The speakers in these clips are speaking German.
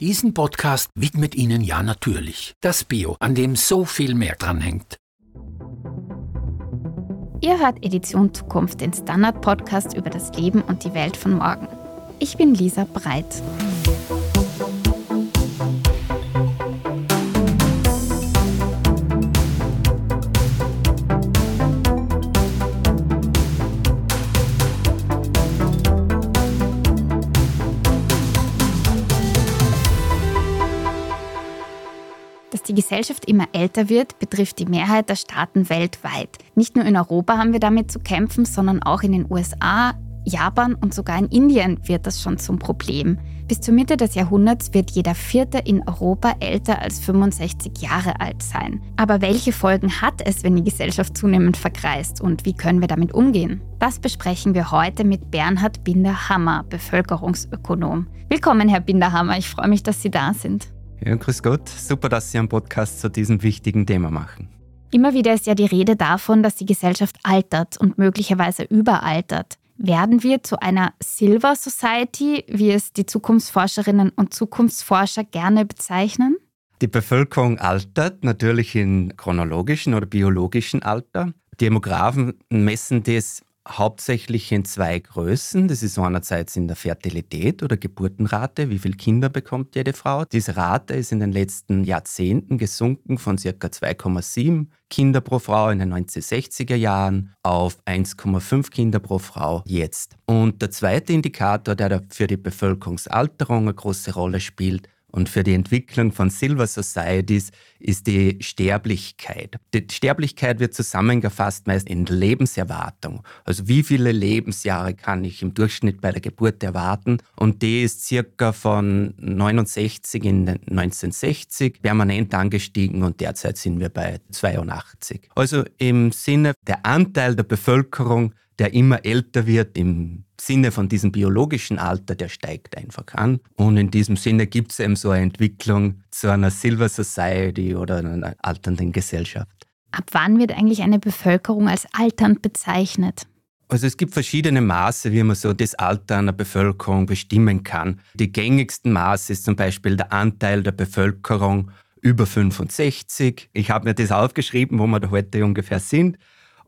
Diesen Podcast widmet Ihnen ja natürlich das Bio, an dem so viel mehr dranhängt. Ihr hört Edition Zukunft, den Standard-Podcast über das Leben und die Welt von morgen. Ich bin Lisa Breit. Die Gesellschaft immer älter wird, betrifft die Mehrheit der Staaten weltweit. Nicht nur in Europa haben wir damit zu kämpfen, sondern auch in den USA, Japan und sogar in Indien wird das schon zum Problem. Bis zur Mitte des Jahrhunderts wird jeder Vierte in Europa älter als 65 Jahre alt sein. Aber welche Folgen hat es, wenn die Gesellschaft zunehmend verkreist und wie können wir damit umgehen? Das besprechen wir heute mit Bernhard Binder-Hammer, Bevölkerungsökonom. Willkommen, Herr Binder-Hammer. Ich freue mich, dass Sie da sind. Ja, grüß Gott. Super, dass Sie einen Podcast zu diesem wichtigen Thema machen. Immer wieder ist ja die Rede davon, dass die Gesellschaft altert und möglicherweise überaltert. Werden wir zu einer Silver Society, wie es die Zukunftsforscherinnen und Zukunftsforscher gerne bezeichnen? Die Bevölkerung altert natürlich in chronologischen oder biologischen Alter. Demografen messen das hauptsächlich in zwei Größen. Das ist einerseits in der Fertilität oder Geburtenrate, wie viele Kinder bekommt jede Frau. Diese Rate ist in den letzten Jahrzehnten gesunken von ca. 2,7 Kinder pro Frau in den 1960er Jahren auf 1,5 Kinder pro Frau jetzt. Und der zweite Indikator, der für die Bevölkerungsalterung eine große Rolle spielt, und für die Entwicklung von Silver Societies ist die Sterblichkeit. Die Sterblichkeit wird zusammengefasst meist in Lebenserwartung. Also wie viele Lebensjahre kann ich im Durchschnitt bei der Geburt erwarten? Und die ist circa von 69 in 1960 permanent angestiegen und derzeit sind wir bei 82. Also im Sinne der Anteil der Bevölkerung, der immer älter wird im Sinne von diesem biologischen Alter, der steigt einfach an. Und in diesem Sinne gibt es eben so eine Entwicklung zu einer Silver Society oder einer alternden Gesellschaft. Ab wann wird eigentlich eine Bevölkerung als alternd bezeichnet? Also es gibt verschiedene Maße, wie man so das Alter einer Bevölkerung bestimmen kann. Die gängigsten Maße ist zum Beispiel der Anteil der Bevölkerung über 65. Ich habe mir das aufgeschrieben, wo wir da heute ungefähr sind.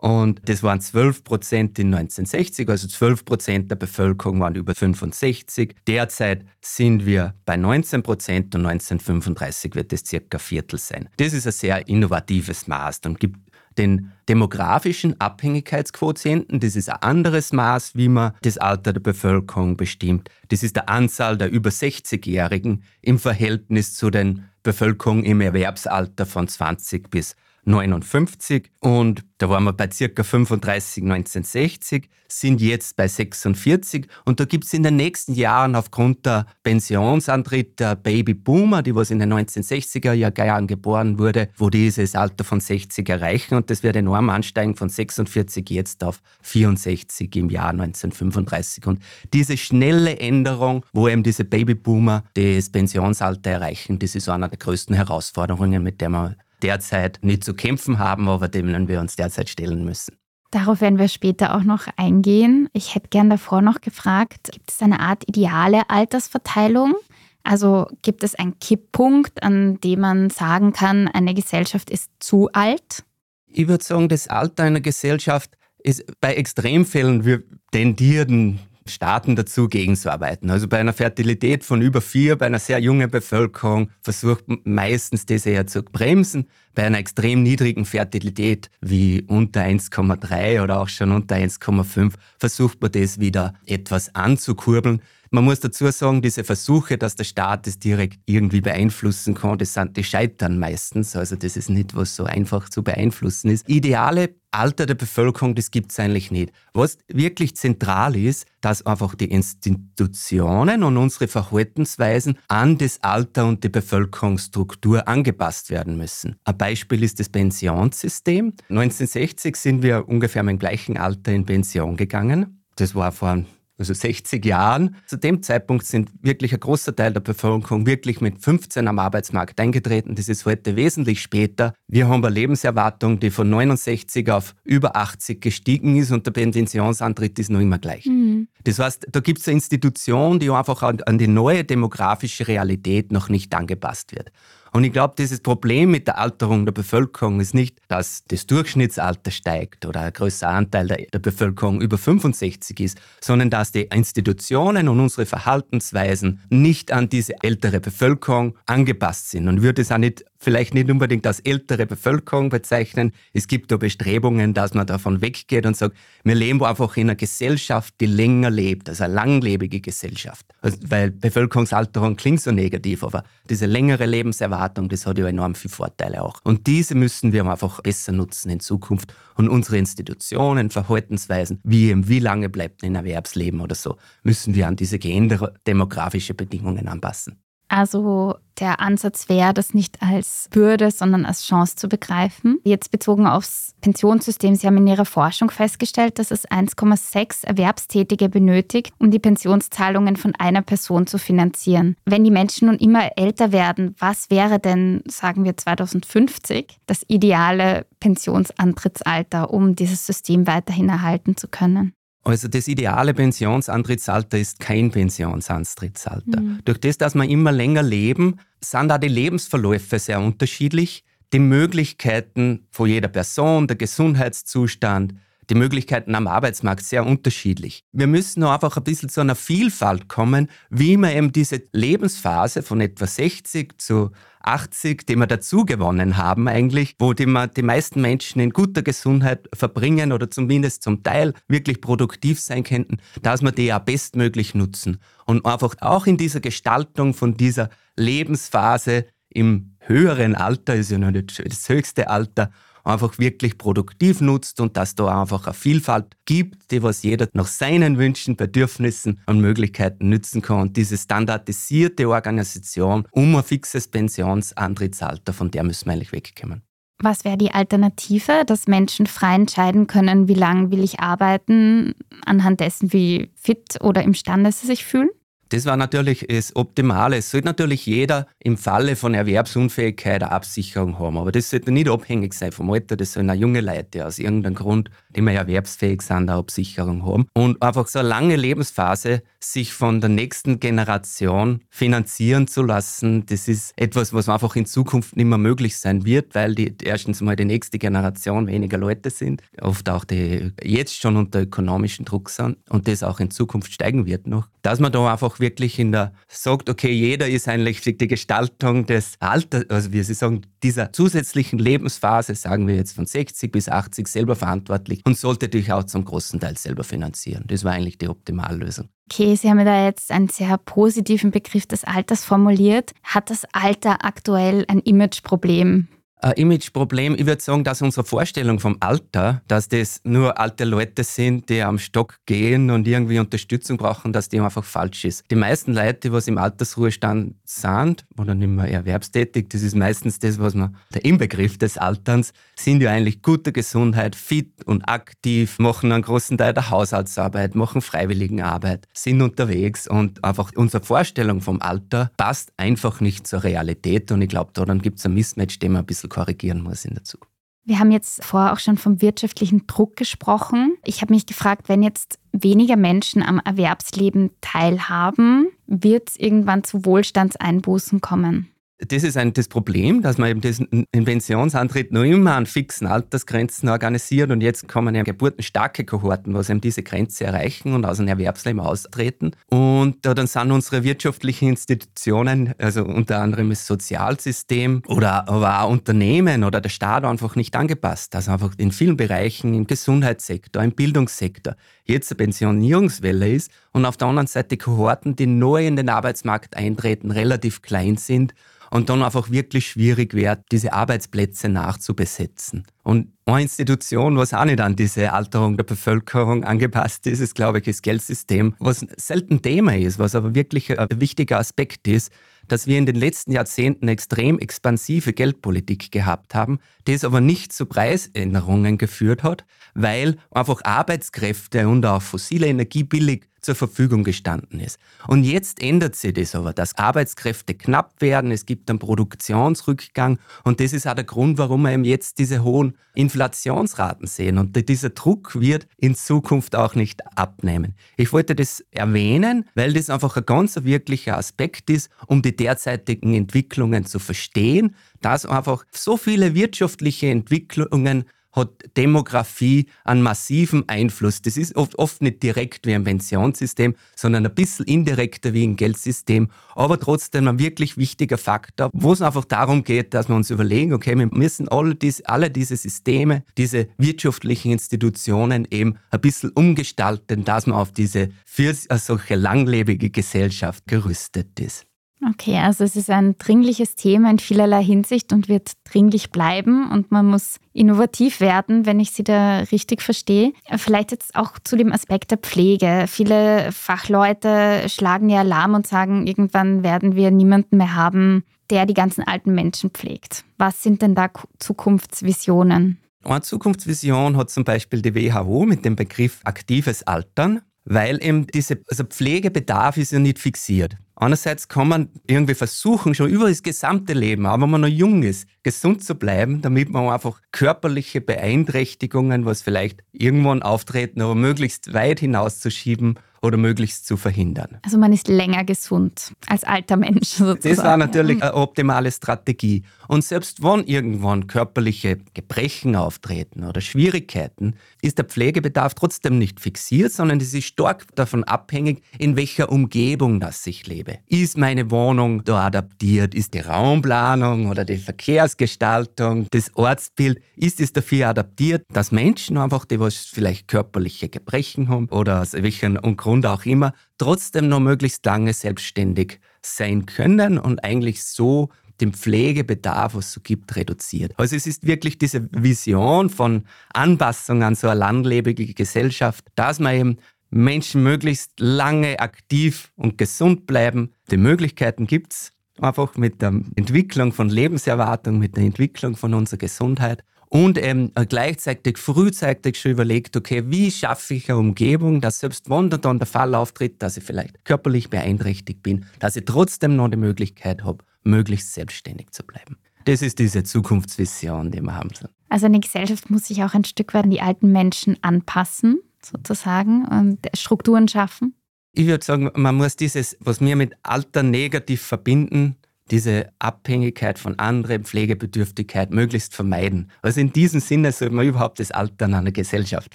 Und das waren 12 Prozent in 1960, also 12 Prozent der Bevölkerung waren über 65. Derzeit sind wir bei 19 Prozent und 1935 wird es circa Viertel sein. Das ist ein sehr innovatives Maß und gibt den demografischen Abhängigkeitsquotienten. Das ist ein anderes Maß, wie man das Alter der Bevölkerung bestimmt. Das ist die Anzahl der über 60-Jährigen im Verhältnis zu den Bevölkerung im Erwerbsalter von 20 bis 59 und da waren wir bei ca. 35 1960, sind jetzt bei 46 und da gibt es in den nächsten Jahren aufgrund der Pensionsantritt der Babyboomer, die was in den 1960er Jahren geboren wurde, wo dieses Alter von 60 erreichen und das wird enorm ansteigen von 46 jetzt auf 64 im Jahr 1935 und diese schnelle Änderung, wo eben diese Babyboomer das Pensionsalter erreichen, das ist eine der größten Herausforderungen, mit der man derzeit nicht zu kämpfen haben, aber denen wir uns derzeit stellen müssen. Darauf werden wir später auch noch eingehen. Ich hätte gern davor noch gefragt, gibt es eine Art ideale Altersverteilung? Also gibt es einen Kipppunkt, an dem man sagen kann, eine Gesellschaft ist zu alt? Ich würde sagen, das Alter einer Gesellschaft ist bei Extremfällen, wir tendieren Staaten dazu, gegenzuarbeiten. Also bei einer Fertilität von über vier, bei einer sehr jungen Bevölkerung versucht man meistens das eher zu bremsen. Bei einer extrem niedrigen Fertilität wie unter 1,3 oder auch schon unter 1,5 versucht man das wieder etwas anzukurbeln. Man muss dazu sagen, diese Versuche, dass der Staat es direkt irgendwie beeinflussen kann, das sind, die scheitern meistens. Also das ist nicht, was so einfach zu beeinflussen ist. Ideale Alter der Bevölkerung, das gibt es eigentlich nicht. Was wirklich zentral ist, dass einfach die Institutionen und unsere Verhaltensweisen an das Alter und die Bevölkerungsstruktur angepasst werden müssen. Ein Beispiel ist das Pensionssystem. 1960 sind wir ungefähr im gleichen Alter in Pension gegangen. Das war vor also 60 Jahren. Zu dem Zeitpunkt sind wirklich ein großer Teil der Bevölkerung wirklich mit 15 am Arbeitsmarkt eingetreten. Das ist heute wesentlich später. Wir haben eine Lebenserwartung, die von 69 auf über 80 gestiegen ist und der Pensionsantritt ist noch immer gleich. Mhm. Das heißt, da gibt es eine Institution, die einfach an die neue demografische Realität noch nicht angepasst wird. Und ich glaube, dieses Problem mit der Alterung der Bevölkerung ist nicht, dass das Durchschnittsalter steigt oder ein größer Anteil der, der Bevölkerung über 65 ist, sondern dass die Institutionen und unsere Verhaltensweisen nicht an diese ältere Bevölkerung angepasst sind. Und würde es auch nicht vielleicht nicht unbedingt als ältere Bevölkerung bezeichnen. Es gibt da Bestrebungen, dass man davon weggeht und sagt, wir leben einfach in einer Gesellschaft, die länger lebt, also eine langlebige Gesellschaft. Also, weil Bevölkerungsalterung klingt so negativ, aber diese längere Lebenserwartung, das hat ja enorm viele Vorteile auch. Und diese müssen wir einfach besser nutzen in Zukunft. Und unsere Institutionen, Verhaltensweisen, wie wie lange bleibt ein Erwerbsleben oder so, müssen wir an diese geänderte demografische Bedingungen anpassen. Also der Ansatz wäre, das nicht als Bürde, sondern als Chance zu begreifen. Jetzt bezogen aufs Pensionssystem, Sie haben in Ihrer Forschung festgestellt, dass es 1,6 Erwerbstätige benötigt, um die Pensionszahlungen von einer Person zu finanzieren. Wenn die Menschen nun immer älter werden, was wäre denn, sagen wir 2050, das ideale Pensionsantrittsalter, um dieses System weiterhin erhalten zu können? Also das ideale Pensionsantrittsalter ist kein Pensionsantrittsalter. Mhm. Durch das, dass wir immer länger leben, sind da die Lebensverläufe sehr unterschiedlich. Die Möglichkeiten von jeder Person, der Gesundheitszustand, die Möglichkeiten am Arbeitsmarkt sehr unterschiedlich. Wir müssen nur einfach ein bisschen zu einer Vielfalt kommen, wie man eben diese Lebensphase von etwa 60 zu 80, die wir dazu gewonnen haben eigentlich, wo die, die meisten Menschen in guter Gesundheit verbringen oder zumindest zum Teil wirklich produktiv sein könnten, dass wir die ja bestmöglich nutzen. Und einfach auch in dieser Gestaltung von dieser Lebensphase im höheren Alter, ist ja noch nicht das höchste Alter, einfach wirklich produktiv nutzt und dass da einfach eine Vielfalt gibt, die was jeder nach seinen Wünschen, Bedürfnissen und Möglichkeiten nützen kann. Und diese standardisierte Organisation um ein fixes Pensionsantrittsalter, von der müssen wir eigentlich wegkommen. Was wäre die Alternative, dass Menschen frei entscheiden können, wie lange will ich arbeiten, anhand dessen, wie fit oder imstande sie sich fühlen? Das war natürlich das Optimale. Es sollte natürlich jeder im Falle von Erwerbsunfähigkeit eine Absicherung haben. Aber das sollte nicht abhängig sein vom Alter. Das sollen auch junge Leute aus irgendeinem Grund, die mehr erwerbsfähig sind, eine Absicherung haben. Und einfach so eine lange Lebensphase sich von der nächsten Generation finanzieren zu lassen, das ist etwas, was einfach in Zukunft nicht mehr möglich sein wird, weil die, erstens mal die nächste Generation weniger Leute sind, oft auch die jetzt schon unter ökonomischen Druck sind und das auch in Zukunft steigen wird noch. Dass man da einfach wirklich in der, sagt, okay, jeder ist eigentlich die Gestaltung des Alters, also wie Sie sagen, dieser zusätzlichen Lebensphase, sagen wir jetzt von 60 bis 80, selber verantwortlich und sollte dich auch zum großen Teil selber finanzieren. Das war eigentlich die Optimallösung. Okay, Sie haben da jetzt einen sehr positiven Begriff des Alters formuliert. Hat das Alter aktuell ein Imageproblem? Ein Imageproblem. Ich würde sagen, dass unsere Vorstellung vom Alter, dass das nur alte Leute sind, die am Stock gehen und irgendwie Unterstützung brauchen, dass die einfach falsch ist. Die meisten Leute, die im Altersruhestand sind oder nicht mehr erwerbstätig, das ist meistens das, was man der Inbegriff des Alterns, sind ja eigentlich gute Gesundheit, fit und aktiv, machen einen großen Teil der Haushaltsarbeit, machen Freiwilligenarbeit, sind unterwegs und einfach unsere Vorstellung vom Alter passt einfach nicht zur Realität und ich glaube, da dann gibt es ein Mismatch, den man ein bisschen korrigieren muss in der Zukunft. Wir haben jetzt vorher auch schon vom wirtschaftlichen Druck gesprochen. Ich habe mich gefragt, wenn jetzt weniger Menschen am Erwerbsleben teilhaben, wird es irgendwann zu Wohlstandseinbußen kommen? Das ist ein, das Problem, dass man eben diesen Pensionsantritt noch immer an fixen Altersgrenzen organisiert und jetzt kommen ja geburtenstarke Kohorten, was eben diese Grenze erreichen und aus dem Erwerbsleben austreten. Und dann sind unsere wirtschaftlichen Institutionen, also unter anderem das Sozialsystem oder aber auch Unternehmen oder der Staat einfach nicht angepasst. Also einfach in vielen Bereichen, im Gesundheitssektor, im Bildungssektor, jetzt eine Pensionierungswelle ist und auf der anderen Seite Kohorten, die neu in den Arbeitsmarkt eintreten, relativ klein sind und dann einfach wirklich schwierig wird, diese Arbeitsplätze nachzubesetzen. Und eine Institution, was auch nicht an diese Alterung der Bevölkerung angepasst ist, ist, glaube ich, das Geldsystem, was selten Thema ist, was aber wirklich ein wichtiger Aspekt ist, dass wir in den letzten Jahrzehnten extrem expansive Geldpolitik gehabt haben, das aber nicht zu Preisänderungen geführt hat, weil einfach Arbeitskräfte und auch fossile Energie billig zur Verfügung gestanden ist. Und jetzt ändert sich das aber, dass Arbeitskräfte knapp werden, es gibt einen Produktionsrückgang und das ist auch der Grund, warum wir eben jetzt diese hohen Inflationsraten sehen. Und dieser Druck wird in Zukunft auch nicht abnehmen. Ich wollte das erwähnen, weil das einfach ein ganz wirklicher Aspekt ist, um die derzeitigen Entwicklungen zu verstehen, dass einfach so viele wirtschaftliche Entwicklungen hat Demografie einen massiven Einfluss. Das ist oft, oft nicht direkt wie ein Pensionssystem, sondern ein bisschen indirekter wie ein Geldsystem, aber trotzdem ein wirklich wichtiger Faktor, wo es einfach darum geht, dass wir uns überlegen, okay, wir müssen alle diese, alle diese Systeme, diese wirtschaftlichen Institutionen eben ein bisschen umgestalten, dass man auf diese für solche langlebige Gesellschaft gerüstet ist. Okay, also es ist ein dringliches Thema in vielerlei Hinsicht und wird dringlich bleiben und man muss innovativ werden, wenn ich Sie da richtig verstehe. Vielleicht jetzt auch zu dem Aspekt der Pflege. Viele Fachleute schlagen ja Alarm und sagen, irgendwann werden wir niemanden mehr haben, der die ganzen alten Menschen pflegt. Was sind denn da Zukunftsvisionen? Eine Zukunftsvision hat zum Beispiel die WHO mit dem Begriff aktives Altern, weil eben diese, also Pflegebedarf ist ja nicht fixiert. Einerseits kann man irgendwie versuchen, schon über das gesamte Leben, auch wenn man noch jung ist, gesund zu bleiben, damit man einfach körperliche Beeinträchtigungen, was vielleicht irgendwann auftreten, aber möglichst weit hinauszuschieben oder möglichst zu verhindern. Also man ist länger gesund als alter Mensch sozusagen. Das war natürlich eine optimale Strategie. Und selbst wenn irgendwann körperliche Gebrechen auftreten oder Schwierigkeiten, ist der Pflegebedarf trotzdem nicht fixiert, sondern es ist stark davon abhängig, in welcher Umgebung das ich lebe. Ist meine Wohnung da adaptiert? Ist die Raumplanung oder die Verkehrsgestaltung, das Ortsbild, ist es dafür adaptiert, dass Menschen einfach, die was vielleicht körperliche Gebrechen haben oder aus welchem Grund auch immer, trotzdem noch möglichst lange selbstständig sein können und eigentlich so den Pflegebedarf, was es so gibt, reduziert. Also es ist wirklich diese Vision von Anpassung an so eine langlebige Gesellschaft, dass man eben Menschen möglichst lange aktiv und gesund bleiben. Die Möglichkeiten gibt es einfach mit der Entwicklung von Lebenserwartung, mit der Entwicklung von unserer Gesundheit und eben gleichzeitig frühzeitig schon überlegt, okay, wie schaffe ich eine Umgebung, dass selbst wenn dann der Fall auftritt, dass ich vielleicht körperlich beeinträchtigt bin, dass ich trotzdem noch die Möglichkeit habe, möglichst selbstständig zu bleiben. Das ist diese Zukunftsvision, die wir haben. Also eine Gesellschaft muss sich auch ein Stück weit an die alten Menschen anpassen, sozusagen, und Strukturen schaffen. Ich würde sagen, man muss dieses, was wir mit Alter negativ verbinden, diese Abhängigkeit von anderen, Pflegebedürftigkeit möglichst vermeiden. Also in diesem Sinne sollte man überhaupt das Altern einer Gesellschaft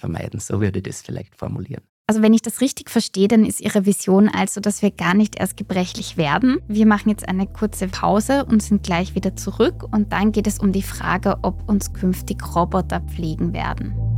vermeiden. So würde ich das vielleicht formulieren. Also wenn ich das richtig verstehe, dann ist Ihre Vision also, dass wir gar nicht erst gebrechlich werden. Wir machen jetzt eine kurze Pause und sind gleich wieder zurück und dann geht es um die Frage, ob uns künftig Roboter pflegen werden.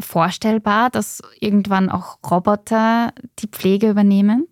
vorstellbar, dass irgendwann auch Roboter die Pflege übernehmen?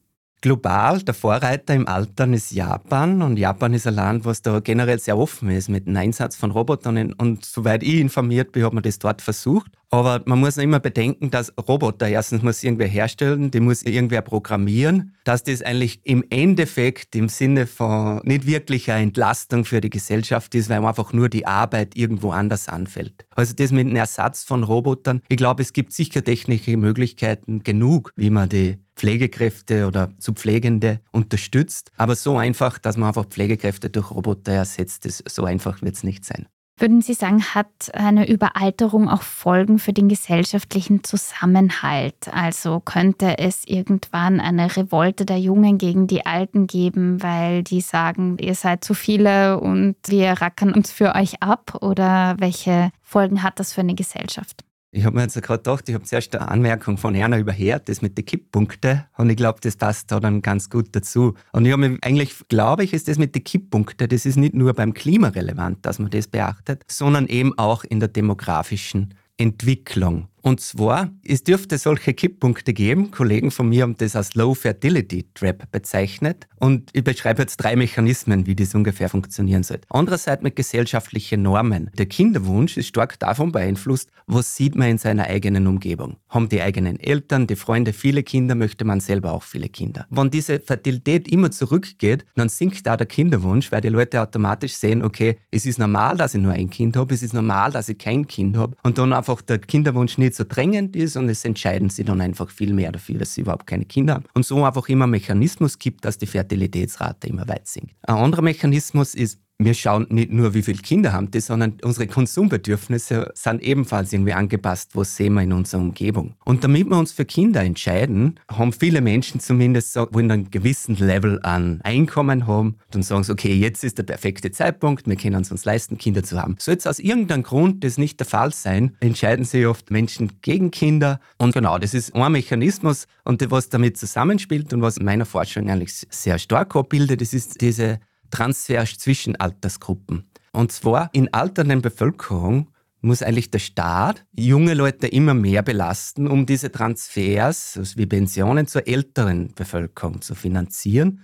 Global, der Vorreiter im Altern ist Japan und Japan ist ein Land, was da generell sehr offen ist mit dem Einsatz von Robotern und soweit ich informiert bin, hat man das dort versucht. Aber man muss immer bedenken, dass Roboter erstens muss irgendwer herstellen, die muss irgendwer programmieren, dass das eigentlich im Endeffekt im Sinne von nicht wirklich eine Entlastung für die Gesellschaft ist, weil einfach nur die Arbeit irgendwo anders anfällt. Also das mit dem Ersatz von Robotern, ich glaube, es gibt sicher technische Möglichkeiten genug, wie man die Pflegekräfte oder zu Pflegende unterstützt. Aber so einfach, dass man einfach Pflegekräfte durch Roboter ersetzt, das, so einfach wird es nicht sein. Würden Sie sagen, hat eine Überalterung auch Folgen für den gesellschaftlichen Zusammenhalt? Also könnte es irgendwann eine Revolte der Jungen gegen die Alten geben, weil die sagen, ihr seid zu viele und wir rackern uns für euch ab? Oder welche Folgen hat das für eine Gesellschaft? Ich habe mir jetzt gerade gedacht, ich habe zuerst eine Anmerkung von Erna überhört, das mit den Kipppunkten. Und ich glaube, das passt da dann ganz gut dazu. Und ich habe mir eigentlich, glaube ich, ist das mit den Kipppunkten, das ist nicht nur beim Klima relevant, dass man das beachtet, sondern eben auch in der demografischen Entwicklung. Und zwar, es dürfte solche Kipppunkte geben. Kollegen von mir haben das als Low Fertility Trap bezeichnet. Und ich beschreibe jetzt drei Mechanismen, wie das ungefähr funktionieren soll. Andererseits mit gesellschaftlichen Normen. Der Kinderwunsch ist stark davon beeinflusst, was sieht man in seiner eigenen Umgebung. Haben die eigenen Eltern, die Freunde viele Kinder, möchte man selber auch viele Kinder. Wenn diese Fertilität immer zurückgeht, dann sinkt da der Kinderwunsch, weil die Leute automatisch sehen, okay, es ist normal, dass ich nur ein Kind habe, es ist normal, dass ich kein Kind habe. Und dann einfach der Kinderwunsch nicht nicht so drängend ist und es entscheiden sie dann einfach viel mehr dafür, dass sie überhaupt keine Kinder haben. Und so einfach immer Mechanismus gibt, dass die Fertilitätsrate immer weit sinkt. Ein anderer Mechanismus ist wir schauen nicht nur, wie viele Kinder haben die, sondern unsere Konsumbedürfnisse sind ebenfalls irgendwie angepasst, was sehen wir in unserer Umgebung. Und damit wir uns für Kinder entscheiden, haben viele Menschen zumindest, so, wo einen gewissen Level an Einkommen haben, dann sagen sie, okay, jetzt ist der perfekte Zeitpunkt, wir können es uns leisten, Kinder zu haben. Soll jetzt aus irgendeinem Grund das nicht der Fall sein, entscheiden sich oft Menschen gegen Kinder. Und genau, das ist ein Mechanismus und was damit zusammenspielt und was in meiner Forschung eigentlich sehr stark abbildet, das ist diese Transfers zwischen Altersgruppen. Und zwar in alternden Bevölkerung muss eigentlich der Staat junge Leute immer mehr belasten, um diese Transfers also wie Pensionen zur älteren Bevölkerung zu finanzieren,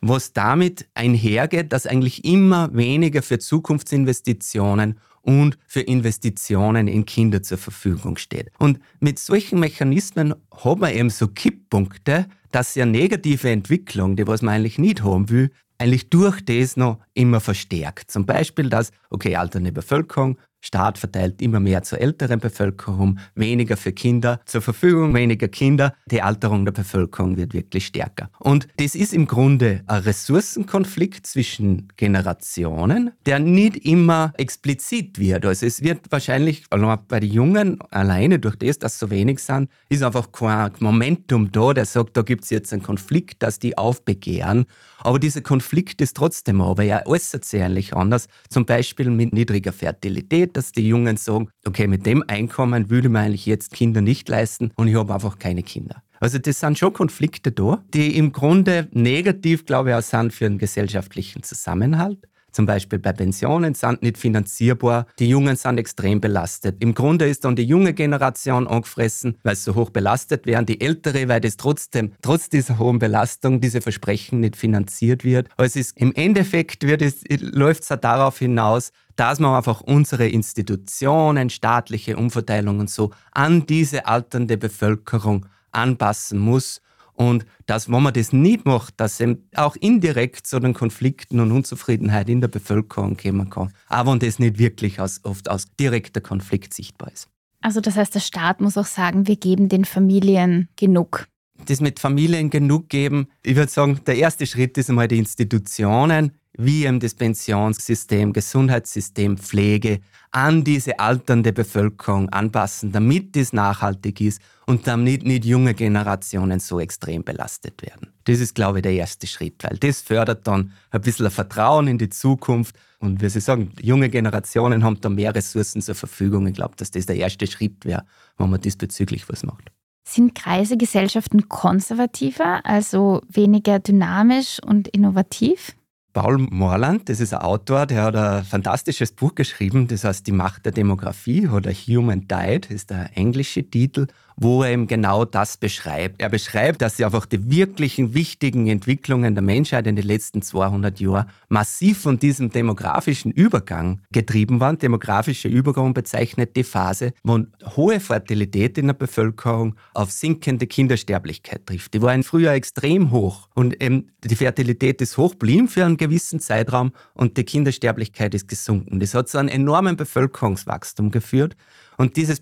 was damit einhergeht, dass eigentlich immer weniger für Zukunftsinvestitionen und für Investitionen in Kinder zur Verfügung steht. Und mit solchen Mechanismen haben wir eben so Kipppunkte, dass ja negative Entwicklung, die was man eigentlich nicht haben will, eigentlich durch das noch immer verstärkt. Zum Beispiel, dass, okay, alternde Bevölkerung, Staat verteilt immer mehr zur älteren Bevölkerung, weniger für Kinder zur Verfügung, weniger Kinder. Die Alterung der Bevölkerung wird wirklich stärker. Und das ist im Grunde ein Ressourcenkonflikt zwischen Generationen, der nicht immer explizit wird. Also es wird wahrscheinlich bei den Jungen alleine durch das, dass so wenig sind, ist einfach kein Momentum da, der sagt, da gibt es jetzt einen Konflikt, dass die aufbegehren. Aber dieser Konflikt ist trotzdem aber ja äußert sich eigentlich anders. Zum Beispiel mit niedriger Fertilität dass die Jungen sagen, okay, mit dem Einkommen würde man eigentlich jetzt Kinder nicht leisten und ich habe einfach keine Kinder. Also das sind schon Konflikte da, die im Grunde negativ, glaube ich, auch sind für einen gesellschaftlichen Zusammenhalt zum Beispiel bei Pensionen, sind nicht finanzierbar. Die Jungen sind extrem belastet. Im Grunde ist dann die junge Generation angefressen, weil sie so hoch belastet werden. Die ältere, weil das trotzdem, trotz dieser hohen Belastung, diese Versprechen nicht finanziert wird. Also es ist, im Endeffekt wird es, läuft es darauf hinaus, dass man einfach unsere Institutionen, staatliche Umverteilung und so an diese alternde Bevölkerung anpassen muss und dass, wenn man das nicht macht, dass es auch indirekt zu den Konflikten und Unzufriedenheit in der Bevölkerung kommen kann. Aber wenn das nicht wirklich aus, oft aus direkter Konflikt sichtbar ist. Also das heißt, der Staat muss auch sagen, wir geben den Familien genug. Das mit Familien genug geben, ich würde sagen, der erste Schritt ist einmal die Institutionen, wie eben das Pensionssystem, Gesundheitssystem, Pflege an diese alternde Bevölkerung anpassen, damit das nachhaltig ist und damit nicht junge Generationen so extrem belastet werden. Das ist, glaube ich, der erste Schritt, weil das fördert dann ein bisschen Vertrauen in die Zukunft. Und wie Sie sagen, junge Generationen haben da mehr Ressourcen zur Verfügung. Ich glaube, dass das der erste Schritt wäre, wenn man diesbezüglich was macht. Sind Kreisegesellschaften konservativer, also weniger dynamisch und innovativ? Paul Morland, das ist ein Autor, der hat ein fantastisches Buch geschrieben, das heißt Die Macht der Demografie oder Human Diet, ist der englische Titel wo er eben genau das beschreibt. Er beschreibt, dass sie einfach die wirklichen wichtigen Entwicklungen der Menschheit in den letzten 200 Jahren massiv von diesem demografischen Übergang getrieben waren. Demografischer Übergang bezeichnet die Phase, wo hohe Fertilität in der Bevölkerung auf sinkende Kindersterblichkeit trifft. Die war früher extrem hoch und eben die Fertilität ist hoch blieben für einen gewissen Zeitraum und die Kindersterblichkeit ist gesunken. Das hat zu einem enormen Bevölkerungswachstum geführt. Und dieses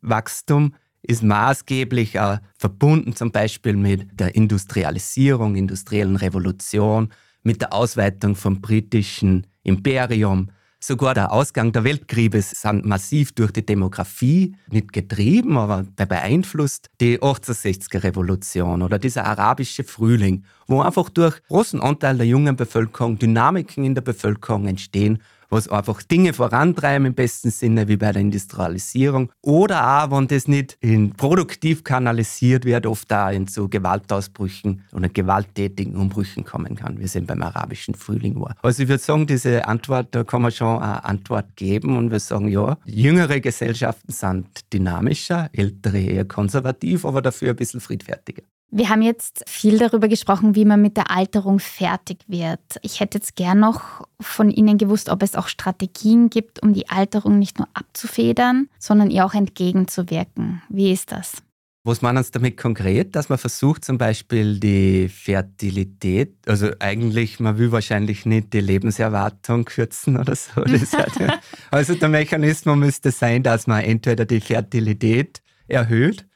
Bevölkerungswachstum ist maßgeblich auch verbunden zum Beispiel mit der Industrialisierung, industriellen Revolution, mit der Ausweitung vom britischen Imperium. Sogar der Ausgang der Weltkriege sind massiv durch die Demografie nicht getrieben, aber beeinflusst. Die 1860er Revolution oder dieser arabische Frühling, wo einfach durch großen Anteil der jungen Bevölkerung Dynamiken in der Bevölkerung entstehen, was einfach Dinge vorantreiben im besten Sinne, wie bei der Industrialisierung. Oder auch, wenn das nicht in produktiv kanalisiert wird, oft da in so Gewaltausbrüchen oder gewalttätigen Umbrüchen kommen kann, wie es eben beim arabischen Frühling war. Also ich würde sagen, diese Antwort, da kann man schon eine Antwort geben und wir sagen, ja, jüngere Gesellschaften sind dynamischer, ältere eher konservativ, aber dafür ein bisschen friedfertiger. Wir haben jetzt viel darüber gesprochen, wie man mit der Alterung fertig wird. Ich hätte jetzt gern noch von Ihnen gewusst, ob es auch Strategien gibt, um die Alterung nicht nur abzufedern, sondern ihr auch entgegenzuwirken. Wie ist das? Was meinen Sie damit konkret? Dass man versucht zum Beispiel die Fertilität, also eigentlich, man will wahrscheinlich nicht die Lebenserwartung kürzen oder so. also der Mechanismus müsste sein, dass man entweder die Fertilität erhöht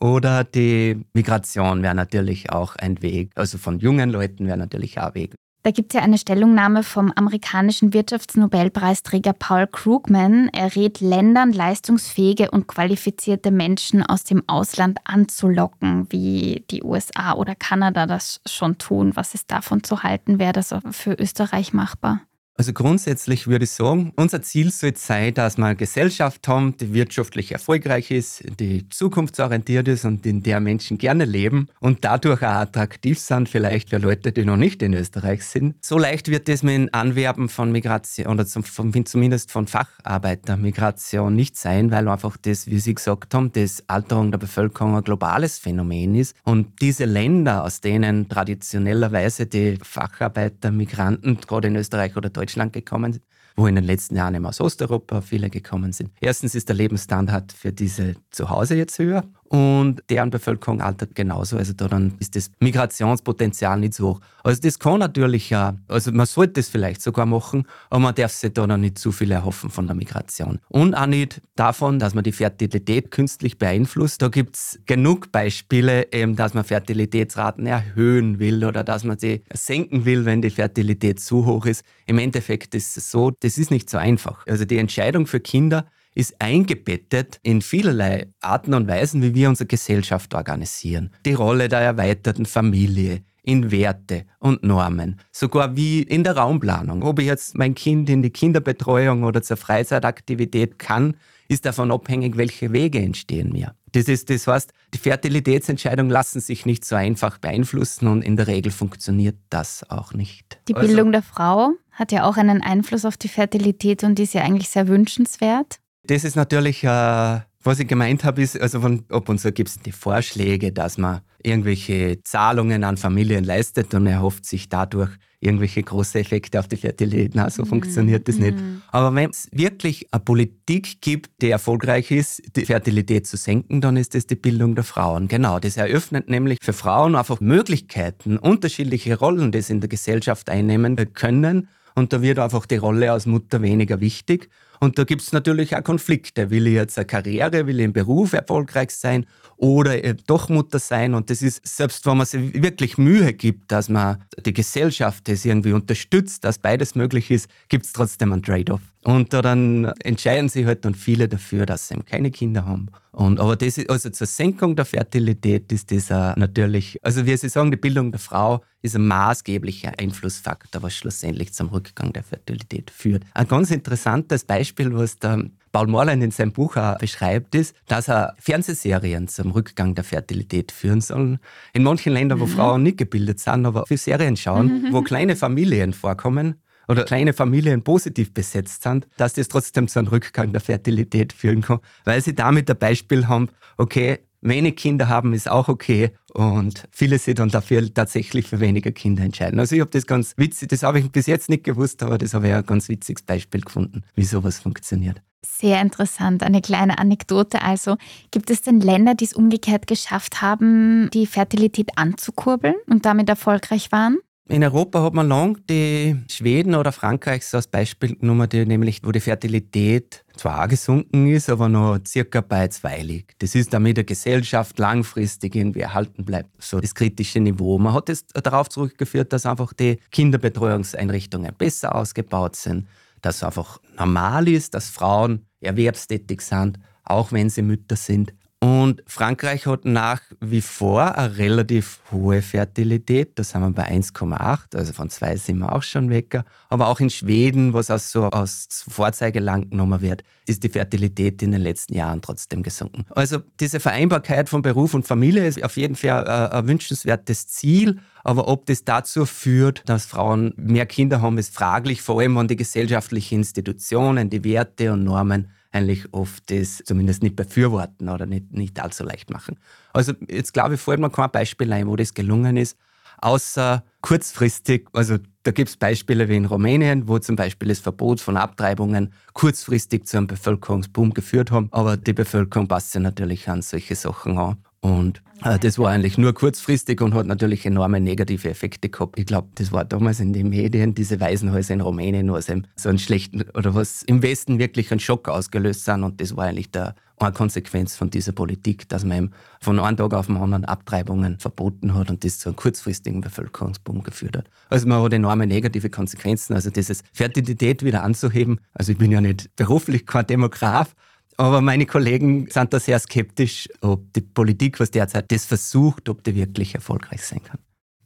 oder die Migration wäre natürlich auch ein Weg. Also von jungen Leuten wäre natürlich auch ein Weg. Da gibt es ja eine Stellungnahme vom amerikanischen Wirtschaftsnobelpreisträger Paul Krugman. Er rät Ländern, leistungsfähige und qualifizierte Menschen aus dem Ausland anzulocken, wie die USA oder Kanada das schon tun. Was ist davon zu halten? Wäre das für Österreich machbar? Also grundsätzlich würde ich sagen, unser Ziel sollte sein, dass wir eine Gesellschaft haben, die wirtschaftlich erfolgreich ist, die zukunftsorientiert ist und in der Menschen gerne leben und dadurch auch attraktiv sind, vielleicht für Leute, die noch nicht in Österreich sind. So leicht wird das mit dem Anwerben von Migration oder von, zumindest von Facharbeitermigration nicht sein, weil einfach das, wie Sie gesagt haben, das Alterung der Bevölkerung ein globales Phänomen ist. Und diese Länder, aus denen traditionellerweise die Facharbeiter, Migranten, gerade in Österreich oder Deutschland, Deutschland gekommen wo in den letzten Jahren eben aus Osteuropa viele gekommen sind. Erstens ist der Lebensstandard für diese zu Hause jetzt höher und deren Bevölkerung altert genauso. Also da dann ist das Migrationspotenzial nicht so hoch. Also das kann natürlich ja, also man sollte es vielleicht sogar machen, aber man darf sich da noch nicht zu viel erhoffen von der Migration. Und auch nicht davon, dass man die Fertilität künstlich beeinflusst. Da gibt es genug Beispiele, eben, dass man Fertilitätsraten erhöhen will oder dass man sie senken will, wenn die Fertilität zu hoch ist. Im Endeffekt ist es so, das ist nicht so einfach. Also die Entscheidung für Kinder ist eingebettet in vielerlei Arten und Weisen, wie wir unsere Gesellschaft organisieren. Die Rolle der erweiterten Familie, in Werte und Normen, sogar wie in der Raumplanung. Ob ich jetzt mein Kind in die Kinderbetreuung oder zur Freizeitaktivität kann, ist davon abhängig, welche Wege entstehen mir. Das, ist, das heißt, die Fertilitätsentscheidungen lassen sich nicht so einfach beeinflussen und in der Regel funktioniert das auch nicht. Die Bildung also, der Frau hat ja auch einen Einfluss auf die Fertilität und ist ja eigentlich sehr wünschenswert. Das ist natürlich, äh, was ich gemeint habe, ist, also von, ab und zu gibt es die Vorschläge, dass man irgendwelche Zahlungen an Familien leistet und erhofft sich dadurch irgendwelche große Effekte auf die Fertilität. Na, so mm. funktioniert das nicht. Mm. Aber wenn es wirklich eine Politik gibt, die erfolgreich ist, die Fertilität zu senken, dann ist das die Bildung der Frauen. Genau, das eröffnet nämlich für Frauen einfach Möglichkeiten, unterschiedliche Rollen, die sie in der Gesellschaft einnehmen können. Und da wird einfach die Rolle als Mutter weniger wichtig. Und da gibt es natürlich auch Konflikte. Will ich jetzt eine Karriere, will ich im Beruf erfolgreich sein oder doch Mutter sein? Und das ist, selbst wenn man sich wirklich Mühe gibt, dass man die Gesellschaft das irgendwie unterstützt, dass beides möglich ist, gibt es trotzdem einen Trade-off. Und da dann entscheiden sich halt dann viele dafür, dass sie eben keine Kinder haben. Und, aber das ist, also zur Senkung der Fertilität ist das natürlich, also wie Sie sagen, die Bildung der Frau ist ein maßgeblicher Einflussfaktor, was schlussendlich zum Rückgang der Fertilität führt. Ein ganz interessantes Beispiel, was der Paul Morlein in seinem Buch auch beschreibt, ist, dass er Fernsehserien zum Rückgang der Fertilität führen sollen. In manchen Ländern, wo mhm. Frauen nicht gebildet sind, aber für Serien schauen, wo kleine Familien vorkommen, oder kleine Familien positiv besetzt sind, dass das trotzdem zu einem Rückgang der Fertilität führen kann, weil sie damit ein Beispiel haben, okay, wenig Kinder haben ist auch okay und viele sich dann dafür tatsächlich für weniger Kinder entscheiden. Also ich habe das ganz witzig, das habe ich bis jetzt nicht gewusst, aber das habe ich ein ganz witziges Beispiel gefunden, wie sowas funktioniert. Sehr interessant. Eine kleine Anekdote also. Gibt es denn Länder, die es umgekehrt geschafft haben, die Fertilität anzukurbeln und damit erfolgreich waren? In Europa hat man lang die Schweden oder Frankreich als Beispiel genommen, die, nämlich wo die Fertilität zwar auch gesunken ist, aber noch circa bei zwei liegt. Das ist damit der Gesellschaft langfristig irgendwie erhalten bleibt, so das kritische Niveau. Man hat es darauf zurückgeführt, dass einfach die Kinderbetreuungseinrichtungen besser ausgebaut sind, dass einfach normal ist, dass Frauen erwerbstätig sind, auch wenn sie Mütter sind. Und Frankreich hat nach wie vor eine relativ hohe Fertilität. Da sind wir bei 1,8, also von 2 sind wir auch schon weg. Aber auch in Schweden, was auch so als Vorzeigeland genommen wird, ist die Fertilität in den letzten Jahren trotzdem gesunken. Also diese Vereinbarkeit von Beruf und Familie ist auf jeden Fall ein wünschenswertes Ziel. Aber ob das dazu führt, dass Frauen mehr Kinder haben, ist fraglich, vor allem an die gesellschaftlichen Institutionen, die Werte und Normen eigentlich oft das zumindest nicht befürworten oder nicht, nicht allzu leicht machen. Also jetzt glaube ich, fällt mir kein Beispiel ein, wo das gelungen ist, außer kurzfristig, also da gibt es Beispiele wie in Rumänien, wo zum Beispiel das Verbot von Abtreibungen kurzfristig zu einem Bevölkerungsboom geführt haben, aber die Bevölkerung passt sich natürlich an solche Sachen an. Und äh, das war eigentlich nur kurzfristig und hat natürlich enorme negative Effekte gehabt. Ich glaube, das war damals in den Medien, diese Waisenhäuser in Rumänien, eben so einen schlechten oder was im Westen wirklich einen Schock ausgelöst sind. Und das war eigentlich der, eine Konsequenz von dieser Politik, dass man von einem Tag auf den anderen Abtreibungen verboten hat und das zu einem kurzfristigen Bevölkerungsboom geführt hat. Also man hat enorme negative Konsequenzen. Also dieses Fertilität wieder anzuheben. Also ich bin ja nicht beruflich kein Demograf, aber meine Kollegen sind da sehr skeptisch, ob die Politik, was derzeit das versucht, ob die wirklich erfolgreich sein kann.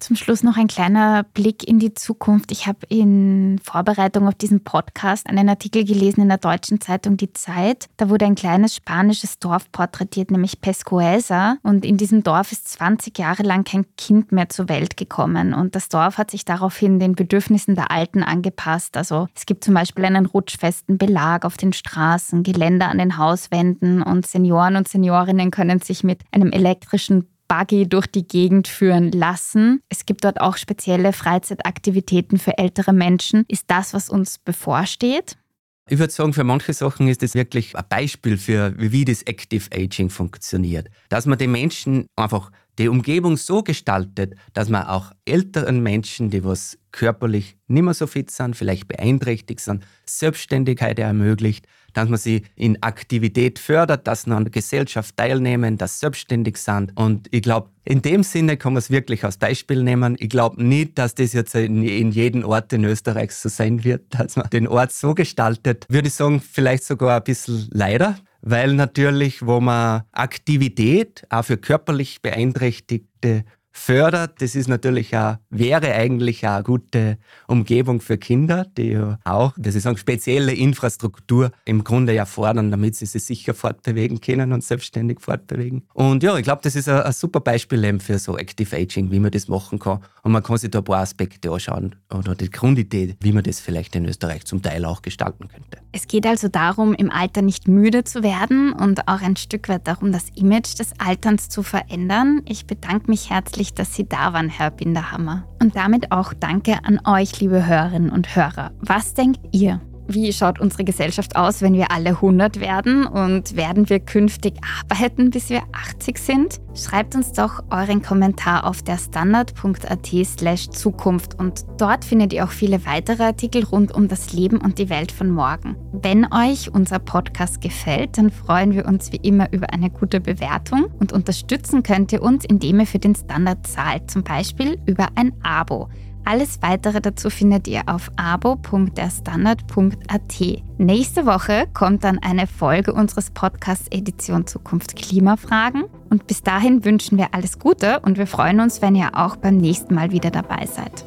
Zum Schluss noch ein kleiner Blick in die Zukunft. Ich habe in Vorbereitung auf diesen Podcast einen Artikel gelesen in der deutschen Zeitung Die Zeit. Da wurde ein kleines spanisches Dorf porträtiert, nämlich Pescueza. Und in diesem Dorf ist 20 Jahre lang kein Kind mehr zur Welt gekommen. Und das Dorf hat sich daraufhin den Bedürfnissen der Alten angepasst. Also es gibt zum Beispiel einen rutschfesten Belag auf den Straßen, Geländer an den Hauswänden und Senioren und Seniorinnen können sich mit einem elektrischen Buggy durch die Gegend führen lassen. Es gibt dort auch spezielle Freizeitaktivitäten für ältere Menschen. Ist das, was uns bevorsteht? Ich würde sagen, für manche Sachen ist das wirklich ein Beispiel für, wie das Active Aging funktioniert. Dass man den Menschen einfach die Umgebung so gestaltet, dass man auch älteren Menschen, die was körperlich nicht mehr so fit sind, vielleicht beeinträchtigt sind, Selbstständigkeit ermöglicht, dass man sie in Aktivität fördert, dass sie an der Gesellschaft teilnehmen, dass sie selbstständig sind. Und ich glaube, in dem Sinne kann man es wirklich als Beispiel nehmen. Ich glaube nicht, dass das jetzt in, in jedem Ort in Österreich so sein wird, dass man den Ort so gestaltet. Würde ich sagen, vielleicht sogar ein bisschen leider weil natürlich, wo man Aktivität auch für körperlich Beeinträchtigte fördert. Das ist natürlich auch, wäre eigentlich auch eine gute Umgebung für Kinder, die ja auch, das ist eine spezielle Infrastruktur im Grunde ja fordern, damit sie sich sicher fortbewegen können und selbstständig fortbewegen. Und ja, ich glaube, das ist ein, super Beispiel eben für so Active Aging, wie man das machen kann. Und man kann sich da ein paar Aspekte anschauen oder die Grundidee, wie man das vielleicht in Österreich zum Teil auch gestalten könnte. Es geht also darum, im Alter nicht müde zu werden und auch ein Stück weit darum, das Image des Alterns zu verändern. Ich bedanke mich herzlich herzlich, dass Sie da waren, Herr Binderhammer. Und damit auch danke an euch, liebe Hörerinnen und Hörer. Was denkt ihr? Wie schaut unsere Gesellschaft aus, wenn wir alle 100 werden? Und werden wir künftig arbeiten, bis wir 80 sind? Schreibt uns doch euren Kommentar auf der standard.at slash Zukunft und dort findet ihr auch viele weitere Artikel rund um das Leben und die Welt von morgen. Wenn euch unser Podcast gefällt, dann freuen wir uns wie immer über eine gute Bewertung und unterstützen könnt ihr uns, indem ihr für den Standard zahlt, zum Beispiel über ein Abo. Alles weitere dazu findet ihr auf abo.derstandard.at. Nächste Woche kommt dann eine Folge unseres Podcasts Edition Zukunft Klimafragen. Und bis dahin wünschen wir alles Gute und wir freuen uns, wenn ihr auch beim nächsten Mal wieder dabei seid.